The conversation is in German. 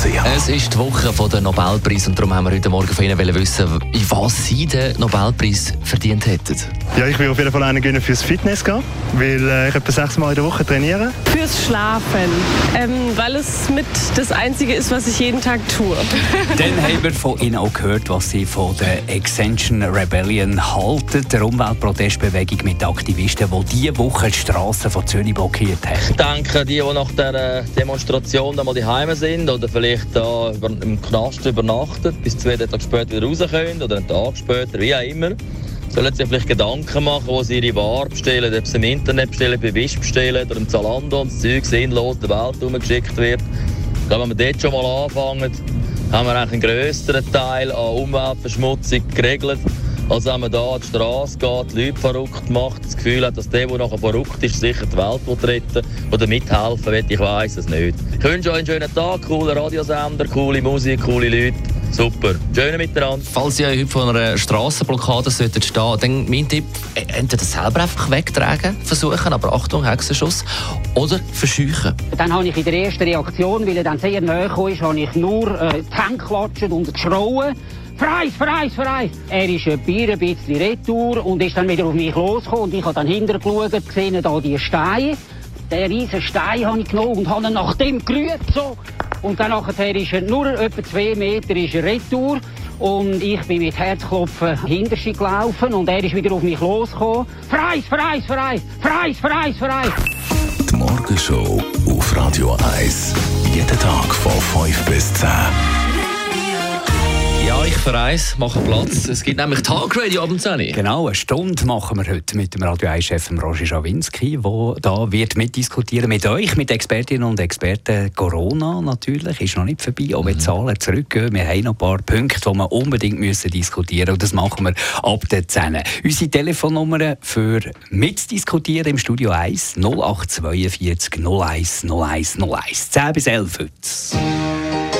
AlexanderKeller.ch Es ist die Woche von der Nobelpreis und darum haben wir heute Morgen von Ihnen wissen, in was Sie den Nobelpreis verdient hätten. Ja, ich will auf jeden Fall einen fürs Fitness gehen, weil äh, ich etwa sechsmal in der Woche trainiere. Fürs Schlafen, ähm, weil es mit das Einzige ist, was ich jeden Tag tue. Dann haben wir von Ihnen auch gehört, was Sie von der Extension Rebellion halten, der Umweltprotestbewegung mit Aktivisten, die diese Woche die Straßen von Zürich blockiert haben. Ich denke, die, die nach der Demonstration einmal daheim sind oder vielleicht da im Knast übernachtet, bis zwei Tage später wieder raus können oder einen Tag später, wie auch immer, sollen sich vielleicht Gedanken machen, wo sie ihre Ware bestellen, ob sie im Internet bestellen, bei Wish bestellen oder im Zalando und das Zeug sinnlos der Welt herumgeschickt wird. Glaube, wenn wir dort schon mal anfangen, haben wir eigentlich einen grösseren Teil an Umweltverschmutzung geregelt, als wenn man da an die Straße geht, die Leute verrückt macht, das Gefühl hat, dass der, der nachher verrückt ist, sicher die Welt retten oder mithelfen will. Ich weiss es nicht. Ich wünsche euch einen schönen Tag, cooler Radiosender, coole Musik, coole Leute. Super. Schöne miteinander. Falls Sie heute vor einer Strassenblockade sollten stehen, dann mein Tipp, äh, entweder selber einfach wegtragen versuchen, aber Achtung, Hexenschuss, oder verscheuchen. Dann habe ich in der ersten Reaktion, weil er dann sehr nahe kam, habe ich nur äh, die Hände geklatscht und geschrauen. Freis, Freis, Freis! Er ist ein Bier ein bisschen retour und ist dann wieder auf mich losgekommen und ich habe dann hinterher geschaut, gesehen da die Steine. Den riesen Stein habe ich genommen und habe ihn nach dem gerührt, so. Und dann nachher ist er nur etwa zwei Meter ist er retour. Und ich bin mit Herzklopfen hinter sie gelaufen und er ist wieder auf mich losgekommen. Freis, Freis, Freis! Freis, Freis, Freis! Die Morgenshow auf Radio 1. Jeden Tag von 5 bis 10. Ja, ich verreise, mache Platz. Es gibt nämlich Tagradio ab 10 Genau, eine Stunde machen wir heute mit dem Radio 1-Chef Roger Schawinski, der da wird mitdiskutieren mit euch, mit Expertinnen und Experten. Corona natürlich ist noch nicht vorbei, wenn die Zahlen zurückgehen. Wir haben noch ein paar Punkte, die wir unbedingt müssen diskutieren müssen und das machen wir ab der 10. Unsere Telefonnummer für mitdiskutieren im Studio 1 0842 01 01 01 10 bis 11 heute.